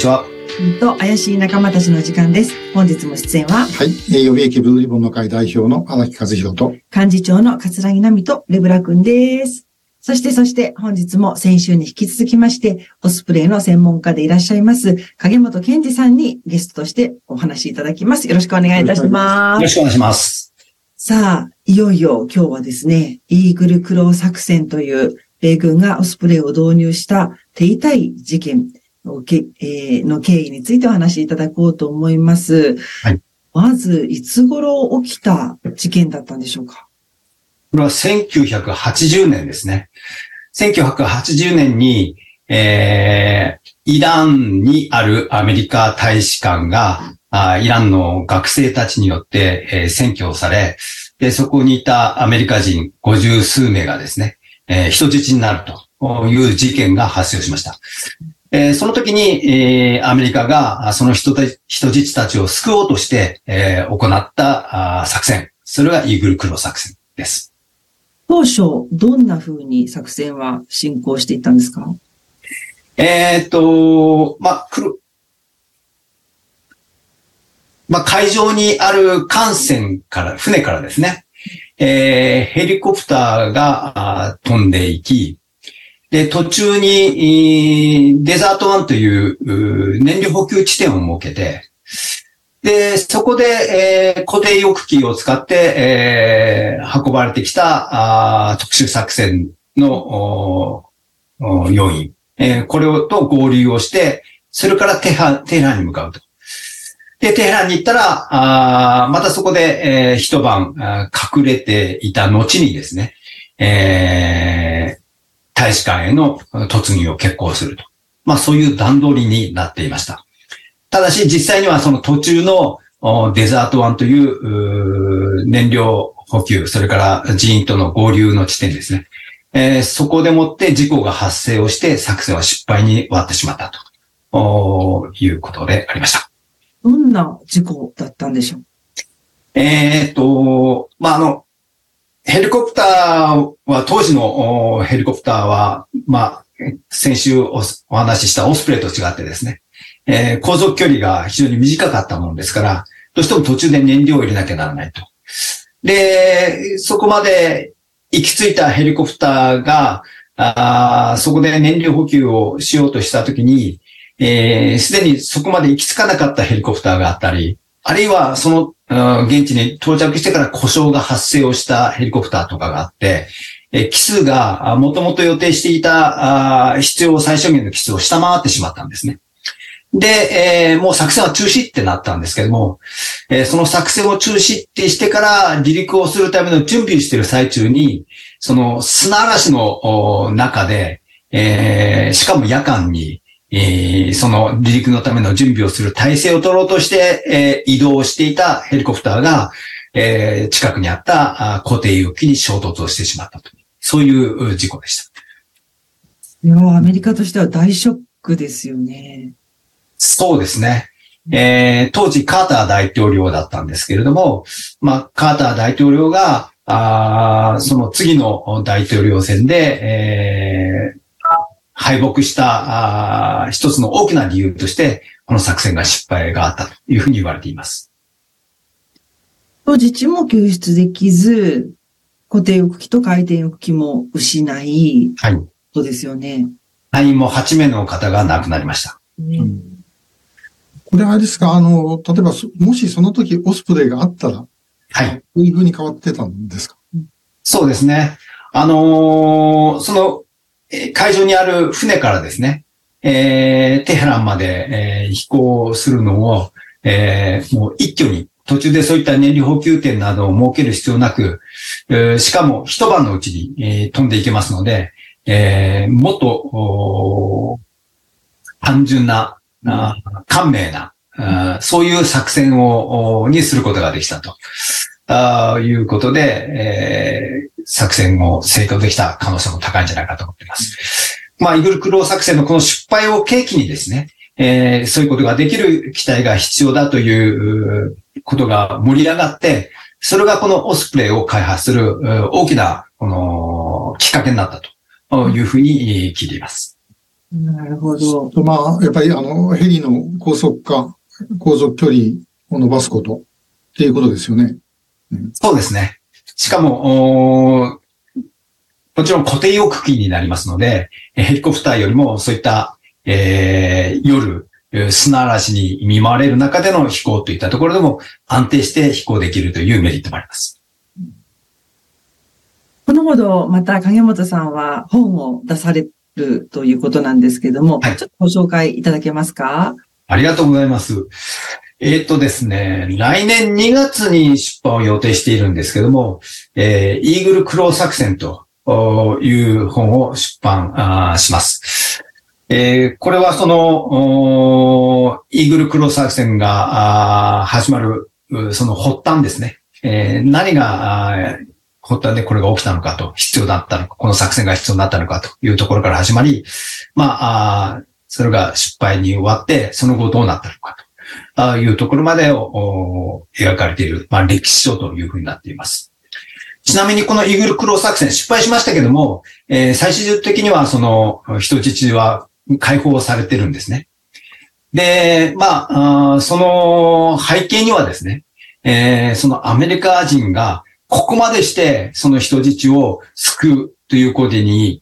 ちは。と怪しい仲間たちの時間です。本日も出演は、はい。えー予備役ブルーリボンの会代表の荒木和弘と、幹事長の桂木奈美とレブラ君です。そして、そして、本日も先週に引き続きまして、オスプレイの専門家でいらっしゃいます、影本健二さんにゲストとしてお話しいただきます。よろしくお願いいたします。よろしくお願いします。さあ、いよいよ今日はですね、イーグルクロー作戦という米軍がオスプレイを導入した手痛い事件のけ、えーの経緯についてお話しいただこうと思います。はいまず、いつ頃起きた事件だったんでしょうか？これは1980年ですね。1980年に、えー、イランにあるアメリカ大使館が、あーイランの学生たちによって、えー占拠をされ、で、そこにいたアメリカ人50数名がですね、えー人質になるという事件が発生しました。えーその時に、えーアメリカがあその人た人質たちを救おうとして、えー行ったあー作戦。それがイーグルクロー作戦です。当初、どんな風に作戦は進行していったんですか？えーっと、まあ、くる、まあ、海上にある艦船から、船からですね、えーヘリコプターが飛んでいき、で、途中に、デザートワンという燃料補給地点を設けて、で、そこで、えー固定翼機を使って、えー運ばれてきたあ特殊作戦の要員、えーこれをと合流をして、それからテハテヘランに向かうと。で、テヘランに行ったら、あまたそこで、えー一晩あ隠れていた後にですね、えー大使館への突入を決行すると。まあそういう段取りになっていました。ただし実際にはその途中のおデザートワンという燃料補給、それから人員との合流の地点ですね。えーそこでもって事故が発生をして作戦は失敗に終わってしまったとおいうことでありました。どんな事故だったんでしょう？えーっと、まあ、あの、ヘリコプターは、当時のヘリコプターは、まあ、先週お話ししたオスプレイと違ってですね、えー航続距離が非常に短かったものですから、どうしても途中で燃料を入れなきゃならないと。で、そこまで行き着いたヘリコプターが、あーそこで燃料補給をしようとしたときに、えーすでにそこまで行き着かなかったヘリコプターがあったり、あるいはその、現地に到着してから故障が発生をしたヘリコプターとかがあって、えー機数がもともと予定していたあ必要最小限の機数を下回ってしまったんですね。で、えーもう作戦は中止ってなったんですけども、えーその作戦を中止ってしてから離陸をするための準備をしている最中に、その砂嵐の中で、えーしかも夜間に、えーその離陸のための準備をする体制を取ろうとして、えー移動していたヘリコプターが、えー近くにあったあ固定翼機に衝突をしてしまったと。そういうう事故でした。いやーアメリカとしては大ショックですよね。そうですね。えー当時カーター大統領だったんですけれども、まあ、カーター大統領が、あーその次の大統領選で、えー敗北したあー一つの大きな理由として、この作戦が失敗があったというふうに言われています。人質も救出できず、固定翼機と回転翼機も失い、はい。そうですよね。隊員も8名の方が亡くなりました。ねこれあれですか、あの、例えばそ、もしその時オスプレイがあったら、はい。こういう風に変わってたんですか？そうですね。あのーその、え会場にある船からですね、えーテヘランまで、えー飛行するのを、えーもう一挙に、途中でそういった燃料補給点などを設ける必要なく、えーしかも一晩のうちに、えー飛んでいけますので、えーもっと、単純な、あ簡明な、あそういう作戦を、にすることができたと。あいうことで、えー作戦を成功できた可能性も高いんじゃないかと思っています。まあ、イーグルクロー作戦のこの失敗を契機にですね、えーそういうことができる機体が必要だということが盛り上がって、それがこのオスプレイを開発するう大きな、この、きっかけになったというふうに聞いています。なるほど。まあ、やっぱりあの、ヘリの高速化、航続距離を伸ばすことっていうことですよね。そうですね。しかも、おもちろん固定翼機になりますので、ヘリコプターよりもそういった、えー夜、えー砂嵐に見舞われる中での飛行といったところでも安定して飛行できるというメリットもあります。このほど、また影本さんは本を出されるということなんですけども、はいちょっとご紹介いただけますか？ありがとうございます。えーっとですね、来年2月に出版を予定しているんですけども、えーイーグルクロー作戦という本を出版します。えーこれはその、イーグルクロー作戦が始まる、その発端ですね。えー何が発端でこれが起きたのかと、必要だったのか、この作戦が必要になったのかというところから始まり、まあ、あそれが失敗に終わって、その後どうなったのかとああいうところまでを描かれている、まあ、歴史書というふうになっています。ちなみにこのイーグルクロー作戦失敗しましたけども、えー最終的にはその人質は解放されてるんですね。で、まあ、その背景にはですね、えーそのアメリカ人がここまでしてその人質を救うということに、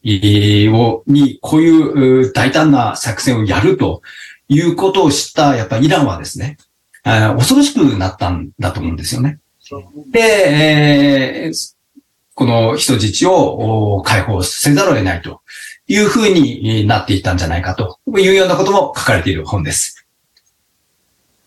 を、に、こういう大胆な作戦をやるということを知った、やっぱイランはですね、恐ろしくなったんだと思うんですよね。で、えーこの人質をお解放せざるを得ないというふうになっていったんじゃないかというようなことも書かれている本です。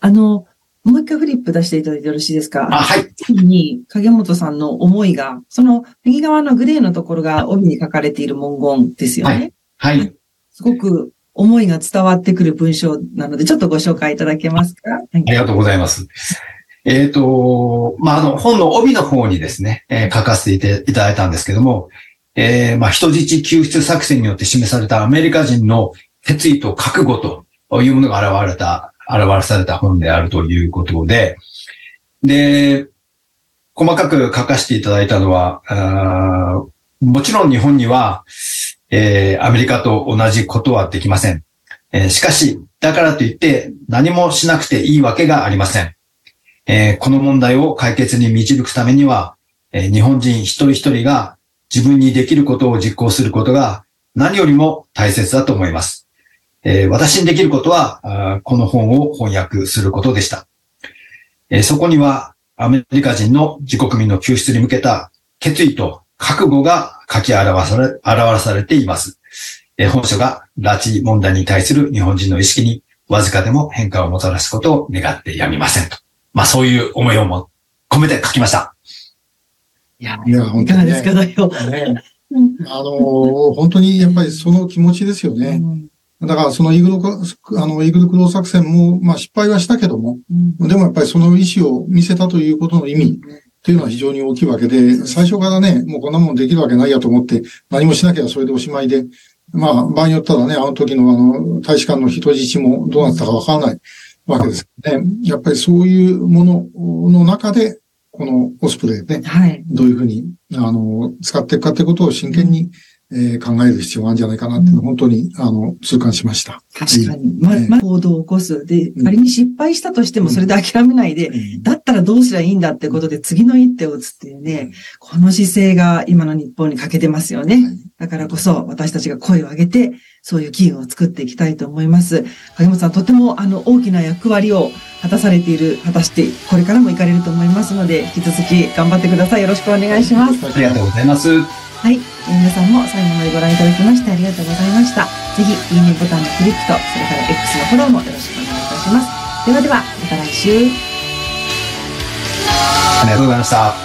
あの、もう一回フリップ出していただいてよろしいですか？あ、はい。帯に影本さんの思いが、その右側のグレーのところが帯に書かれている文言ですよね。ははいい。すごく思いが伝わってくる文章なので、ちょっとご紹介いただけますか？ありがとうございます。えっ、と、まあ、あの、本の帯の方にですね、えー書かせていただいたんですけども、えーまあ、人質救出作戦によって示されたアメリカ人の決意と覚悟というものが現れた、表された本であるということで、で、細かく書かせていただいたのは、あもちろん日本には、えーアメリカと同じことはできません。えーしかし、だからといって何もしなくていいわけがありません。えーこの問題を解決に導くためには、えー日本人一人一人が自分にできることを実行することが何よりも大切だと思います。えー私にできることは、この本を翻訳することでした。えそこにはアメリカ人の自国民の救出に向けた決意と覚悟が書き表され、表されています。えー本書が拉致問題に対する日本人の意識にわずかでも変化をもたらすことを願ってやみませんと。まあそういう思いをも込めて書きました。いや、いや、本当にねいかがですか、代あのー本当にやっぱりその気持ちですよね。だからそのイーグルク、あの、イーグルクロー作戦も、まあ失敗はしたけども、うんでもやっぱりその意思を見せたということの意味っていうのは非常に大きいわけで、最初からね、もうこんなもんできるわけないやと思って、何もしなきゃそれでおしまいで、まあ場合によったらね、あの時のあの、大使館の人質もどうなったかわからないわけですね。やっぱりそういうものの中で、このオスプレイね、はい。どういうふうに、あの、使っていくかってことを真剣に、えー考える必要があるんじゃないかなっていうのを本当に、あの、痛感しました。確かに。ま、ええま、行動を起こす。でう、ん仮に失敗したとしてもそれで諦めないで、だったらどうすりゃいいんだってことで次の一手を打つっていうね、この姿勢が今の日本に欠けてますよね。だからこそ私たちが声を上げて、そういう機運を作っていきたいと思います。影本さん、とてもあの大きな役割を果たされている、果たしてこれからも行かれると思いますので、引き続き頑張ってください。よろしくお願いします。ありがとうございます。はい。皆さんも最後までご覧いただきましてありがとうございました。ぜひ、いいねボタンのクリックと、それから X のフォローもよろしくお願いいたします。ではでは、また来週。ありがとうございました。